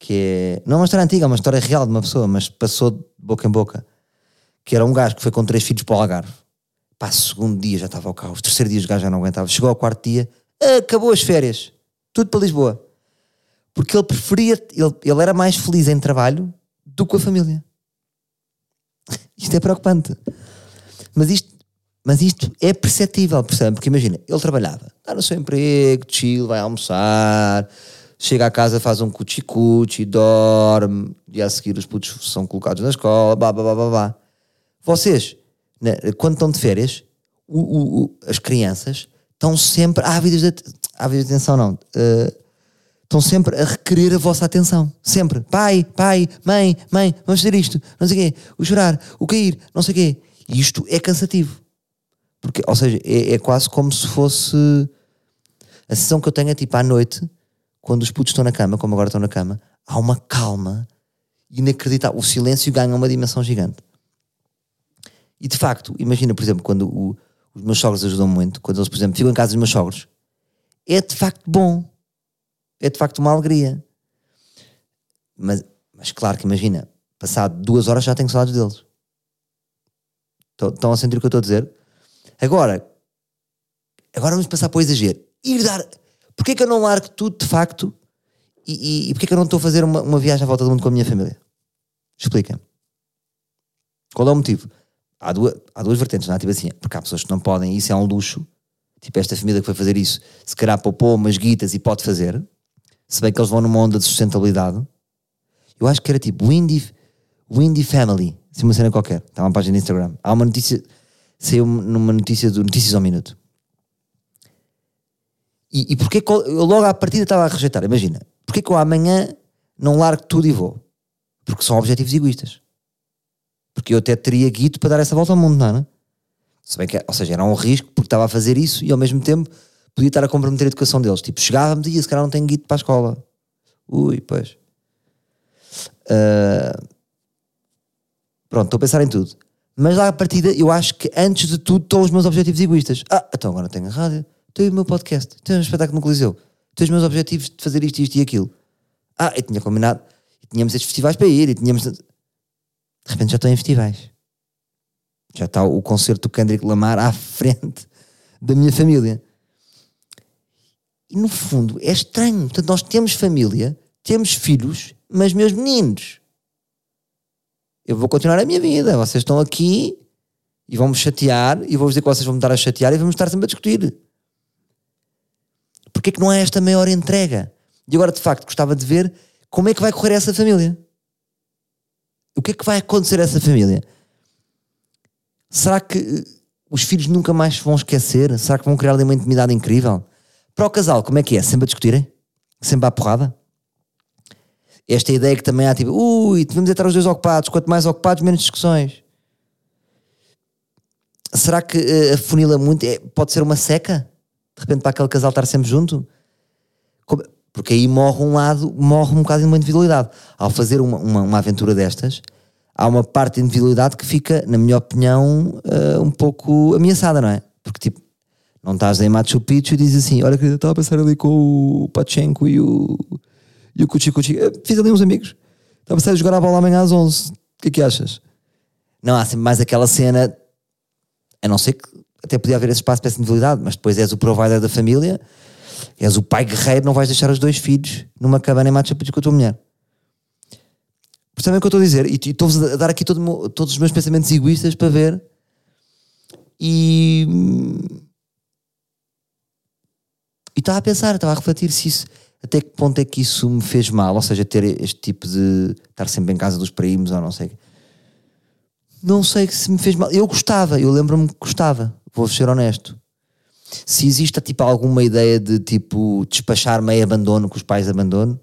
Que é, não é uma história antiga, é uma história real de uma pessoa, mas passou de boca em boca. Que era um gajo que foi com três filhos para o Algarve. Pá, segundo dia já estava ao carro, os terceiro dia os gajos já não aguentava. Chegou ao quarto dia, acabou as férias, tudo para Lisboa. Porque ele preferia, ele, ele era mais feliz em trabalho do que com a família. Isto é preocupante. Mas isto mas isto é perceptível, percebe? Porque imagina, ele trabalhava, está no seu emprego, chill, vai almoçar, chega à casa, faz um cuchi-cuchi, dorme, e a seguir os putos são colocados na escola, blá blá blá blá blá. Vocês, né, quando estão de férias, o, o, o, as crianças estão sempre ávidas de, ávidas de atenção, não. Uh, estão sempre a requerer a vossa atenção. Sempre. Pai, pai, mãe, mãe, vamos fazer isto, não sei o quê, o chorar, o cair, não sei o quê. E isto é cansativo. Porque, ou seja, é, é quase como se fosse. A sensação que eu tenho é tipo à noite, quando os putos estão na cama, como agora estão na cama, há uma calma inacreditável. O silêncio ganha uma dimensão gigante. E de facto, imagina, por exemplo, quando o, os meus sogros ajudam muito, quando eles, por exemplo, ficam em casa dos meus sogros, é de facto bom. É de facto uma alegria. Mas, mas claro que imagina, passado duas horas já tenho saudades deles. Estão a sentir o que eu estou a dizer? Agora, agora vamos passar para o exagero. Ir dar. Porquê que eu não largo tudo de facto e, e, e porquê que eu não estou a fazer uma, uma viagem à volta do mundo com a minha família? Explica. Qual é o motivo? Há duas, há duas vertentes, não é? Tipo assim, porque há pessoas que não podem, isso é um luxo. Tipo, esta família que foi fazer isso, se calhar poupou umas guitas e pode fazer, se bem que eles vão numa onda de sustentabilidade. Eu acho que era tipo Windy, Windy Family, assim uma cena qualquer. Está uma página no Instagram. Há uma notícia saiu numa notícia do Notícias ao Minuto. E, e porque eu logo à partida estava a rejeitar? Imagina, porque que eu amanhã não largo tudo e vou? Porque são objetivos egoístas. Porque eu até teria guito para dar essa volta ao mundo, não é? Se bem que, ou seja, era um risco porque estava a fazer isso e ao mesmo tempo podia estar a comprometer a educação deles. Tipo, chegávamos e se calhar não tenho guito para a escola. Ui, pois. Uh... Pronto, estou a pensar em tudo. Mas lá à partida, eu acho que antes de tudo estão os meus objetivos egoístas. Ah, então agora tenho a rádio, tenho o meu podcast, tenho um espetáculo no Coliseu, tenho os meus objetivos de fazer isto, isto e aquilo. Ah, eu tinha combinado, e tínhamos estes festivais para ir, e tínhamos. De repente já estou em festivais. Já está o concerto do Kendrick Lamar à frente da minha família. E no fundo é estranho. Portanto, nós temos família, temos filhos, mas meus meninos eu vou continuar a minha vida. Vocês estão aqui e vão me chatear e vou dizer que vocês vão me estar a chatear e vamos estar sempre a discutir. Porquê que não há esta maior entrega? E agora, de facto, gostava de ver como é que vai correr essa família. O que é que vai acontecer a essa família? Será que eh, os filhos nunca mais vão esquecer? Será que vão criar ali uma intimidade incrível? Para o casal, como é que é? Sempre a discutirem? Sempre à porrada? Esta ideia que também há, tipo, ui, devemos estar os dois ocupados, quanto mais ocupados, menos discussões. Será que uh, afunila muito? É, pode ser uma seca? De repente, para aquele casal estar sempre junto? Como, Porque aí morre um lado, morre um bocado de uma individualidade. Ao fazer uma, uma, uma aventura destas, há uma parte de individualidade que fica, na minha opinião, uh, um pouco ameaçada, não é? Porque tipo, não estás em Machu Picchu e dizes assim: Olha, querida, estava a pensar ali com o Pachenko e o, e o Cuchi Cuchi. Fiz ali uns amigos. Estava a pensar em jogar a bola amanhã às 11. O que é que achas? Não, há sempre mais aquela cena, a não ser que até podia haver esse espaço para essa individualidade, mas depois és o provider da família, és o pai guerreiro, não vais deixar os dois filhos numa cabana em Picchu com a tua mulher. Percebem o que eu estou a dizer? E estou-vos a dar aqui todo, todos os meus pensamentos egoístas para ver. E. E estava a pensar, estava a refletir se isso. Até que ponto é que isso me fez mal? Ou seja, ter este tipo de. estar sempre em casa dos primos ou não sei. Não sei se me fez mal. Eu gostava, eu lembro-me que gostava. Vou ser honesto. Se existe tipo alguma ideia de tipo despachar meio abandono, que os pais abandonam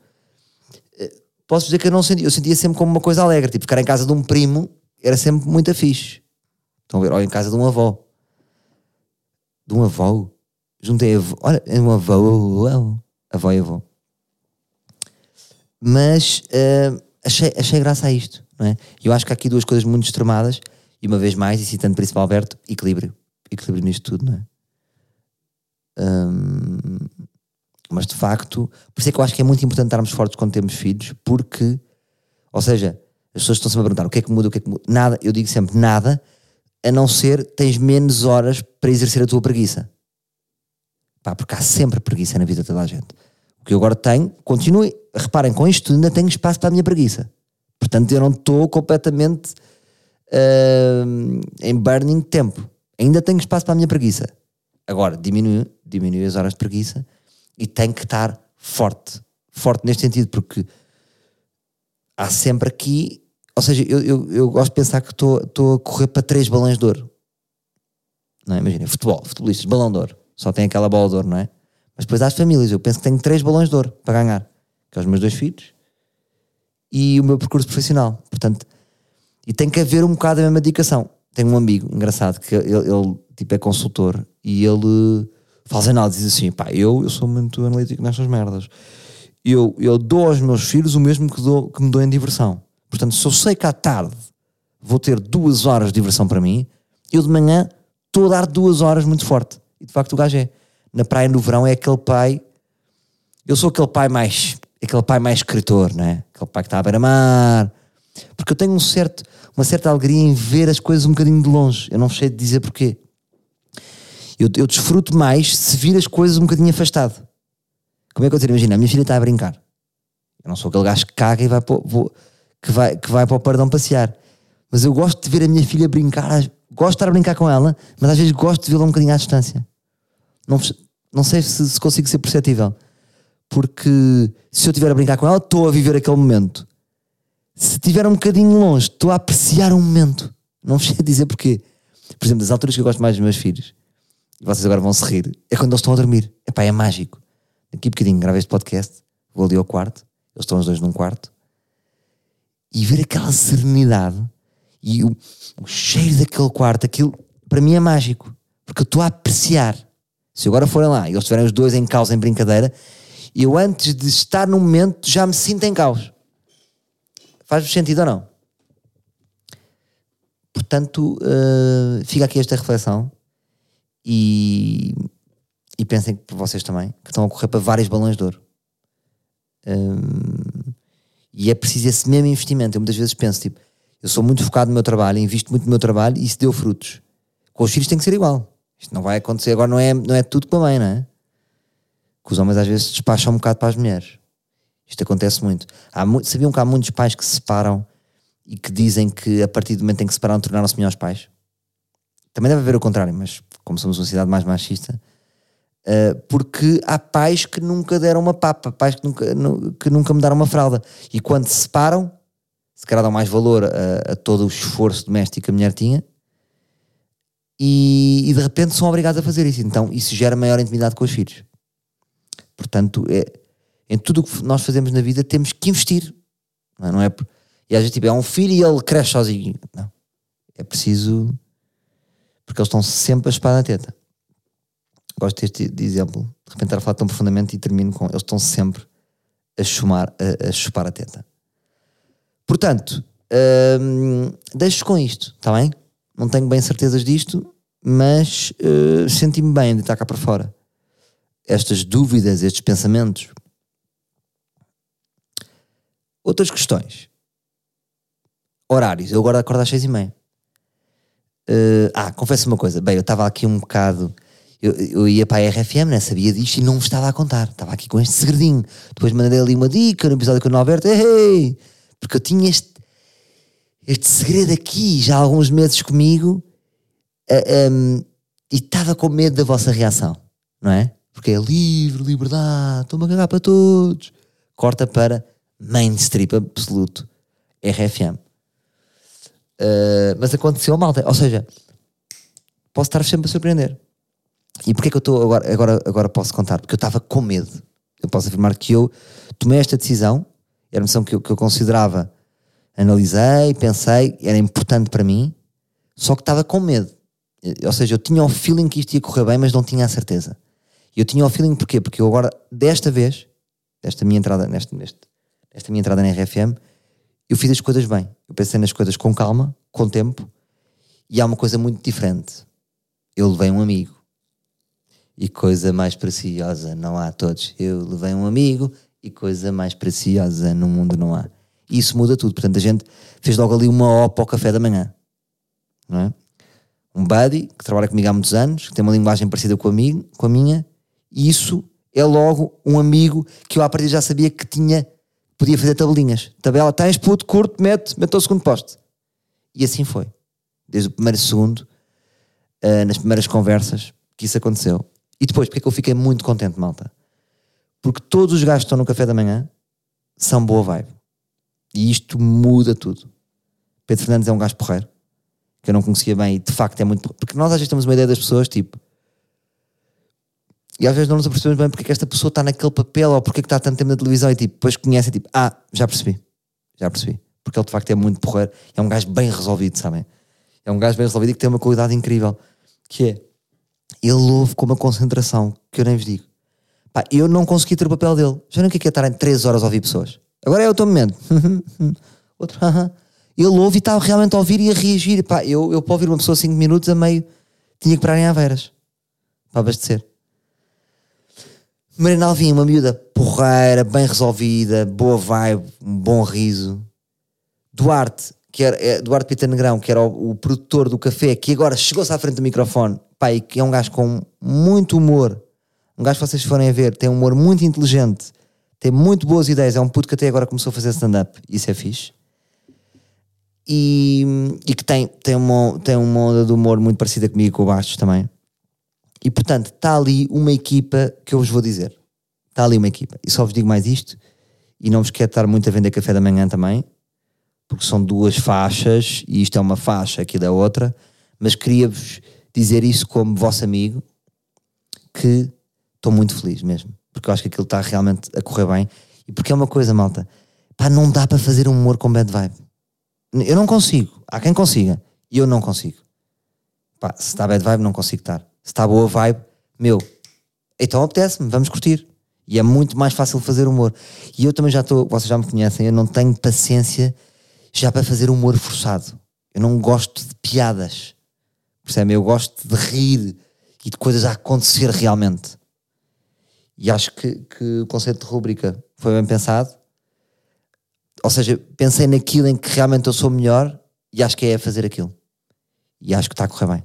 posso dizer que eu não sentia, eu sentia sempre como uma coisa alegre, tipo, ficar em casa de um primo era sempre muito fixe. Estão a ver? Ou em casa de um avó. De um avó. Juntei avó. Olha, é um avó. Avó e avó. Mas uh, achei, achei graça a isto, não é? Eu acho que há aqui duas coisas muito extremadas, e uma vez mais, e citando Príncipe Alberto, equilíbrio. Equilíbrio nisto tudo, não é? Um, mas de facto, por isso é que eu acho que é muito importante estarmos fortes quando temos filhos, porque, ou seja, as pessoas estão sempre a perguntar o que é que muda, o que é que muda. Nada, eu digo sempre nada, a não ser tens menos horas para exercer a tua preguiça. Pá, porque há sempre preguiça na vida de toda a gente. O que eu agora tenho, continue, reparem, com isto ainda tenho espaço para a minha preguiça. Portanto, eu não estou completamente uh, em burning tempo. Ainda tenho espaço para a minha preguiça. Agora, diminui, diminui as horas de preguiça e tem que estar forte. Forte neste sentido, porque há sempre aqui. Ou seja, eu, eu, eu gosto de pensar que estou a correr para três balões de ouro. Não é? Imagina, futebol, futebolistas, balão de ouro. Só tem aquela bola de ouro, não é? Mas depois as famílias. Eu penso que tenho três balões de ouro para ganhar. Que são os meus dois filhos e o meu percurso profissional. Portanto, e tem que haver um bocado a mesma dedicação. Tenho um amigo engraçado que ele, ele tipo, é consultor e ele faz análise diz assim: pá, eu, eu sou muito analítico nestas merdas. Eu, eu dou aos meus filhos o mesmo que, dou, que me dou em diversão. Portanto, se eu sei que à tarde vou ter duas horas de diversão para mim, eu de manhã estou a dar duas horas muito forte. E de facto o gajo é. Na praia no verão é aquele pai. Eu sou aquele pai mais. aquele pai mais escritor, não é? Aquele pai que está a beira-mar. Porque eu tenho um certo, uma certa alegria em ver as coisas um bocadinho de longe. Eu não sei dizer porquê. Eu, eu desfruto mais se vir as coisas um bocadinho afastado. Como é que eu dizer? Imagina, a minha filha está a brincar. Eu não sou aquele gajo que caga e vai para, vou, que vai, que vai para o pardão passear. Mas eu gosto de ver a minha filha brincar, gosto de estar a brincar com ela, mas às vezes gosto de vê-la um bocadinho à distância. Não, não sei se, se consigo ser perceptível. Porque se eu estiver a brincar com ela, estou a viver aquele momento. Se estiver um bocadinho longe, estou a apreciar um momento. Não sei dizer porquê. Por exemplo, das alturas que eu gosto mais dos meus filhos, e vocês agora vão se rir, é quando eles estão a dormir. Epá, é mágico. Daqui a bocadinho gravo este podcast, vou ali ao quarto, eles estão os dois num quarto, e ver aquela serenidade e o, o cheiro daquele quarto, aquilo para mim é mágico, porque eu estou a apreciar. Se agora forem lá e eles estiverem os dois em causa, em brincadeira, eu antes de estar no momento já me sinto em caos. Faz sentido ou não? Portanto, uh, fica aqui esta reflexão e, e pensem que vocês também, que estão a correr para vários balões de ouro. Um, e é preciso esse mesmo investimento. Eu muitas vezes penso, tipo, eu sou muito focado no meu trabalho, invisto muito no meu trabalho e isso deu frutos. Com os filhos tem que ser igual. Isto não vai acontecer agora, não é, não é tudo para bem, não é? Que os homens às vezes despacham um bocado para as mulheres. Isto acontece muito. Há, sabiam que há muitos pais que se separam e que dizem que a partir do momento em que se separaram tornaram-se melhores pais? Também deve haver o contrário, mas como somos uma sociedade mais machista, uh, porque há pais que nunca deram uma papa, pais que nunca, que nunca me deram uma fralda. E quando se separam, se calhar dão mais valor a, a todo o esforço doméstico que a mulher tinha, e, e, de repente são obrigados a fazer isso. Então isso gera maior intimidade com os filhos. Portanto, é, em tudo o que nós fazemos na vida temos que investir. Não é? Não é e às vezes tipo, é um filho e ele cresce sozinho. Não. É preciso porque eles estão sempre a espada na teta. Gosto deste de exemplo. De repente estar a falar tão profundamente e termino com. Eles estão sempre a, chumar, a, a chupar a teta. Portanto, hum, deixo com isto, está bem? Não tenho bem certezas disto, mas uh, senti-me bem de estar cá para fora. Estas dúvidas, estes pensamentos. Outras questões. Horários. Eu agora acordo às seis e meia. Uh, ah, confesso uma coisa. Bem, eu estava aqui um bocado. Eu, eu, ia para a RFM, né? sabia disto e não me estava a contar. Estava aqui com este segredinho. Depois mandei ali uma dica no episódio com o Alberto. Hey! Porque eu tinha este, este segredo aqui já há alguns meses comigo uh, um, e estava com medo da vossa reação, não é? Porque é livre, liberdade, estou-me a cagar para todos. Corta para mainstream absoluto, RFM. Uh, mas aconteceu a malta. Ou seja, posso estar sempre a surpreender. E porquê que eu estou agora, agora, agora posso contar? Porque eu estava com medo. Eu posso afirmar que eu tomei esta decisão, era uma decisão que eu, que eu considerava, analisei, pensei, era importante para mim, só que estava com medo. Ou seja, eu tinha o feeling que isto ia correr bem, mas não tinha a certeza. E eu tinha o feeling porquê? Porque eu agora, desta vez, desta minha entrada, neste, neste, nesta minha entrada na RFM, eu fiz as coisas bem. Eu pensei nas coisas com calma, com tempo, e há uma coisa muito diferente. Eu levei um amigo. E coisa mais preciosa não há todos. Eu levei um amigo e coisa mais preciosa no mundo não há. E isso muda tudo. Portanto, a gente fez logo ali uma OPA ao café da manhã. Não é? Um buddy que trabalha comigo há muitos anos, que tem uma linguagem parecida com a, mim, com a minha, e isso é logo um amigo que eu à partida já sabia que tinha podia fazer tabelinhas. Tabela, tens puto, curto, mete, mete ao segundo poste. E assim foi. Desde o primeiro segundo, uh, nas primeiras conversas, que isso aconteceu. E depois, porque é que eu fiquei muito contente, malta? Porque todos os gajos que estão no café da manhã são boa vibe. E isto muda tudo. Pedro Fernandes é um gajo porreiro, que eu não conhecia bem e de facto é muito. Porque nós às vezes temos uma ideia das pessoas, tipo, e às vezes não nos apercebemos bem porque é que esta pessoa está naquele papel ou porque é que está tanto tempo na televisão e tipo, depois conhece tipo, ah, já percebi, já percebi. Porque ele de facto é muito porreiro, é um gajo bem resolvido, sabem? É um gajo bem resolvido e que tem uma qualidade incrível, que é, ele ouve com uma concentração que eu nem vos digo. Pá, eu não consegui ter o papel dele. Já não o é, que é estar em 3 horas a ouvir pessoas. Agora é o teu momento. Outro, ele ouve e está realmente a ouvir e a reagir. Pá, eu, eu para ouvir uma pessoa 5 minutos a meio tinha que parar em Aveiras para abastecer. Marina Alvim, uma miúda porreira, bem resolvida, boa vibe, um bom riso. Duarte, que era, é, Duarte Pita Negrão, que era o, o, produtor do café, que agora chegou-se à frente do microfone, pai, que é um gajo com muito humor. Um gajo que vocês forem a ver, tem um humor muito inteligente, tem muito boas ideias, é um puto que até agora começou a fazer stand-up, isso é fixe. E, e que tem, tem, uma, tem uma onda de humor muito parecida comigo com o Bastos também. E portanto, está ali uma equipa que eu vos vou dizer. Está ali uma equipa. E só vos digo mais isto, e não vos quero estar muito a vender café da manhã também, porque são duas faixas, e isto é uma faixa, aquilo é outra, mas queria-vos dizer isso como vosso amigo, que estou muito feliz mesmo, porque eu acho que aquilo está realmente a correr bem, e porque é uma coisa, malta, pá, não dá para fazer um humor com bad vibe. Eu não consigo, há quem consiga, e eu não consigo. Pá, se está bad vibe, não consigo estar se está boa vibe, meu, então apetece-me, vamos curtir. E é muito mais fácil fazer humor. E eu também já estou, vocês já me conhecem, eu não tenho paciência já para fazer humor forçado. Eu não gosto de piadas. Percebe? Eu gosto de rir e de coisas a acontecer realmente. E acho que, que o conceito de rubrica foi bem pensado. Ou seja, pensei naquilo em que realmente eu sou melhor e acho que é fazer aquilo. E acho que está a correr bem.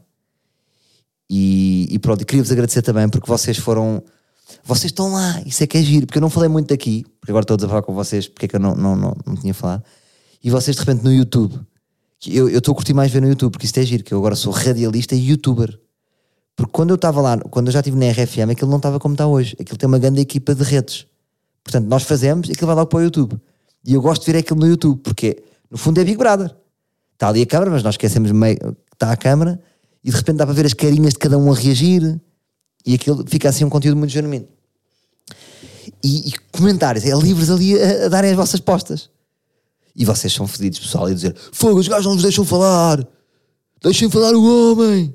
E, e pronto, e queria-vos agradecer também porque vocês foram. Vocês estão lá, isso é que é giro, porque eu não falei muito daqui, porque agora estou a falar com vocês, porque é que eu não, não, não, não tinha falado. E vocês de repente no YouTube, eu estou a curtir mais ver no YouTube, porque isso é giro, que eu agora sou radialista e youtuber. Porque quando eu estava lá, quando eu já estive na RFM, aquilo não estava como está hoje. Aquilo tem uma grande equipa de redes. Portanto, nós fazemos e aquilo vai logo para o YouTube. E eu gosto de ver aquilo no YouTube, porque no fundo é Big Brother. Está ali a câmera, mas nós esquecemos meio que está a câmera e de repente dá para ver as carinhas de cada um a reagir e aquilo fica assim um conteúdo muito genuíno. E, e comentários, é livres ali a, a, darem as vossas postas. E vocês são fedidos, pessoal, e dizer: Fogo, os gajos não nos deixam falar, deixem falar o homem.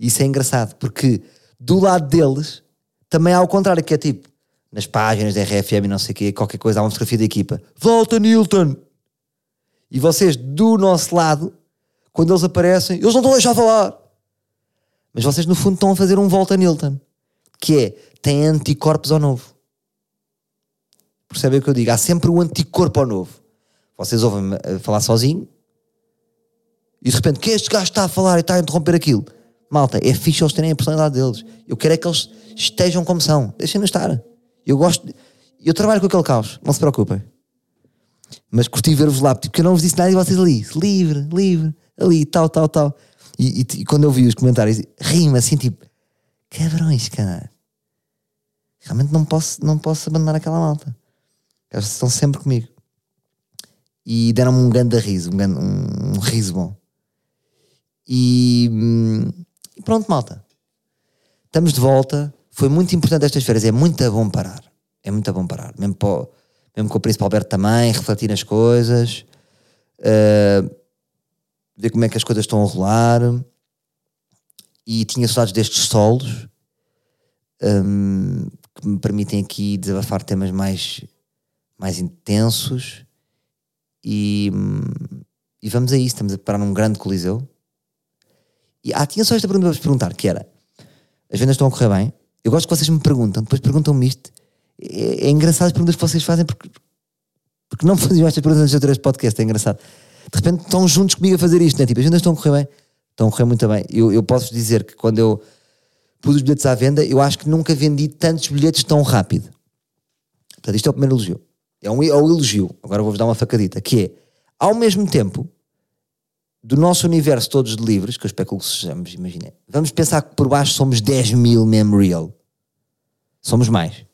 Isso é engraçado, porque do lado deles também há o contrário, que é tipo: nas páginas da RFM e não sei o quê, qualquer coisa, há uma fotografia da equipa. Volta Nilton! E vocês, do nosso lado, quando eles aparecem, eles não estão a deixar falar. Mas vocês, no fundo, estão a fazer um volta Nilton. Que é, tem anticorpos ao novo. Percebem o que eu digo? Há sempre um anticorpo ao novo. Vocês ouvem-me falar sozinho e de repente, que este gajo está a falar e está a interromper aquilo? Malta, é fixe eles terem a personalidade deles. Eu quero é que eles estejam como são. Deixem-nos estar. Eu gosto. Eu trabalho com aquele caos, não se preocupem. Mas curti ver-vos lá, porque eu não vos disse nada e vocês ali, livre, livre, ali, tal, tal, tal. E, e, e quando eu vi os comentários, rima assim, tipo, cabrões, cara. Realmente não posso, não posso abandonar aquela malta. Eles estão sempre comigo. E deram-me um grande riso, um, grande, um, um riso bom. E, hum, e pronto, malta. Estamos de volta. Foi muito importante estas férias. É muito bom parar. É muito bom parar. Mesmo, para, mesmo com o Príncipe Alberto também, refletir nas coisas. Uh, ver como é que as coisas estão a rolar. E tinha saudades destes solos. Um, que me permitem aqui desabafar temas mais, mais intensos. E, hum, e vamos a isso. Estamos a parar num grande coliseu. E ah, tinha só esta pergunta para vos perguntar, que era, as vendas estão a correr bem? Eu gosto que vocês me perguntam, depois perguntam-me isto. É, é, engraçado as perguntas que vocês fazem porque, porque não faziam estas perguntas ter este podcast, é engraçado. De repente estão juntos comigo a fazer isto, né? Tipo, as vendas estão a correr bem? Estão a correr muito bem. Eu, eu posso dizer que quando eu pus os bilhetes à venda, eu acho que nunca vendi tantos bilhetes tão rápido. Portanto, isto é o primeiro elogio. É um, é um elogio. Agora vou-vos dar uma facadita, que é, ao mesmo tempo, do nosso universo todos de livros, que eu especulo que sejamos, imaginem, vamos pensar que por baixo somos 10 mil mesmo real. Somos mais.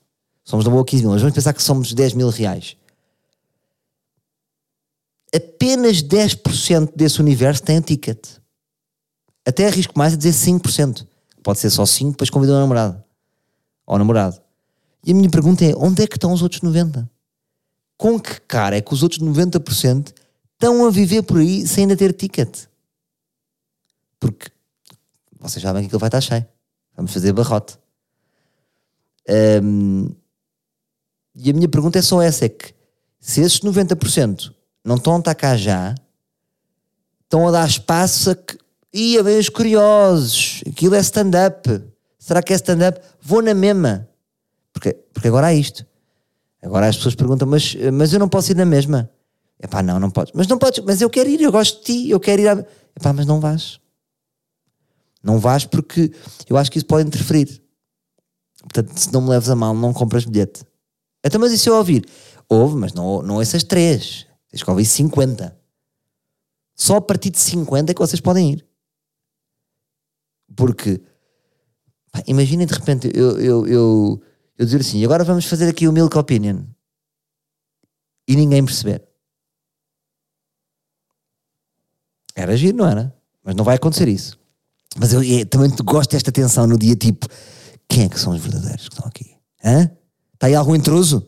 Somos da boa 15 mil, mas vamos pensar que somos 10 mil reais. Apenas 10% desse universo tem um ticket. Até arrisco mais a dizer 5%. Pode ser só 5, depois convidou o namorado. Ou namorado. E a minha pergunta é, onde é que estão os outros 90%? Com que cara é que os outros 90% estão a viver por aí sem ainda ter ticket. Porque vocês sabem que aquilo vai estar cheio. Vamos fazer barrote. Um, e a minha pergunta é só essa: é que se esses 90% não estão a estar cá já, estão a dar espaço a que. Ia bem os curiosos, aquilo é stand-up. Será que é stand-up? Vou na mesma. Porque, porque agora há isto. Agora as pessoas perguntam, mas, mas eu não posso ir na mesma. É pá, não, não podes. Mas não podes, mas eu quero ir, eu gosto de ti, eu quero ir. É pá, mas não vais. Não vais porque eu acho que isso pode interferir. Portanto, se não me leves a mal, não compras bilhete. Então, mas e se eu ouvir? Ouve, mas não, não essas três. Tens que ouvir 50. Só a partir de 50 é que vocês podem ir. Porque, imaginem de repente eu, eu, eu, eu dizer assim, agora vamos fazer aqui o Milk Opinion. E ninguém perceber. Era giro, não era? Mas não vai acontecer isso. Mas eu, eu também gosto desta tensão no dia tipo: quem é que são os verdadeiros que estão aqui? Hã? Está aí algum intruso?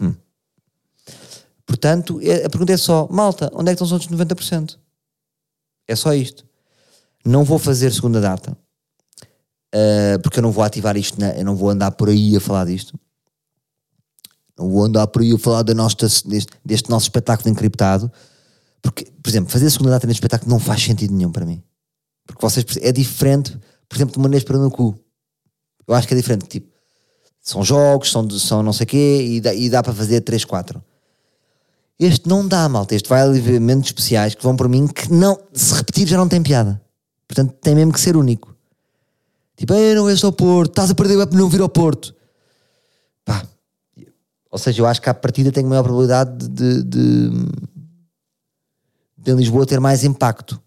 Hum. Portanto, é, a pergunta é só: malta, onde é que estão os outros 90%? É só isto. Não vou fazer segunda data, uh, porque eu não vou ativar isto, na, eu não vou andar por aí a falar disto. Não vou andar por aí a falar nossa, deste, deste nosso espetáculo encriptado porque, por exemplo, fazer a segunda data neste espetáculo não faz sentido nenhum para mim. Porque vocês é diferente, por exemplo, de Manês para no cu. Eu acho que é diferente. Tipo, são jogos, são, são não sei o quê, e dá, e dá para fazer 3, 4. Este não dá, malta. Este vai a elementos especiais que vão por mim que não, se repetir já não tem piada. Portanto, tem mesmo que ser único. Tipo, ei, não és ao Porto, estás a perder o não vir ao Porto. Pá. Ou seja, eu acho que à partida tenho maior probabilidade de, de, de Lisboa ter mais impacto.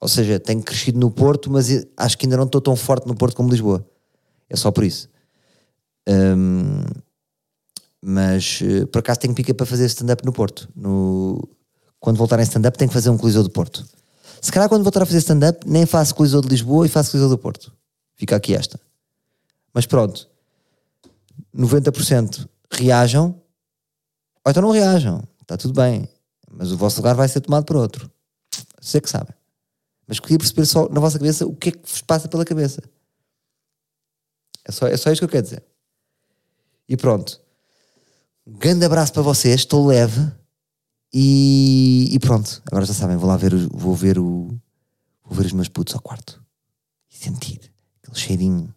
Ou seja, tenho crescido no Porto, mas acho que ainda não estou tão forte no Porto como Lisboa. É só por isso. Um, mas eh, por acaso tenho pica para fazer stand-up no Porto. No... Quando voltar em stand-up, tenho que fazer um Coliseu do Porto. Se calhar, quando voltar a fazer stand-up, nem faço Coliseu de Lisboa e faço Coliseu do Porto. Fica aqui esta. Mas pronto, 90% reajam, ou então não reajam. Está tudo bem. Mas o vosso lugar vai ser tomado por outro. Sei que sabem. Mas queria perceber só na vossa cabeça o que é que vos passa pela cabeça. É só, é só isto que eu quero dizer. E pronto. Um grande abraço para vocês, estou leve. E, e pronto, agora já sabem, vou lá ver, vou ver o. Vou ver os meus putos ao quarto. E sentir aquele cheirinho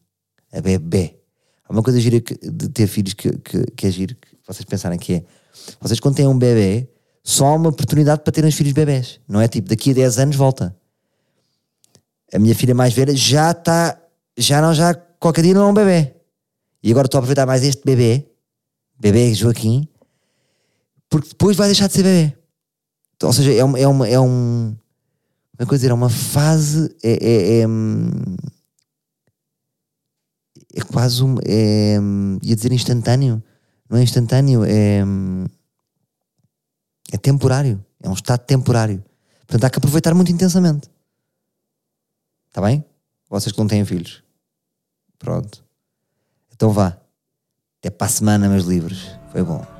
a bebê. Há uma coisa gira que- de ter filhos que, que, que é giro, que vocês pensarem que é. Vocês quando têm um bebê, só uma oportunidade para terem os filhos bebés. Não é tipo, daqui a 10 anos volta. A minha filha mais velha já está, já não, já qualquer dia não é um bebê. E agora estou a aproveitar mais este bebê, bebê Joaquim, porque depois vai deixar de ser bebê. Ou seja, é uma, é uma, é um, como é que dizer, é uma fase, é, é, é, hum, é quase um, é, hum, ia dizer instantâneo, não é instantâneo, é, hum, é temporário, é um estado temporário. Portanto, há que aproveitar muito intensamente. Está bem? Vocês que não têm filhos. Pronto. Então vá. Até para a semana, meus livros. Foi bom.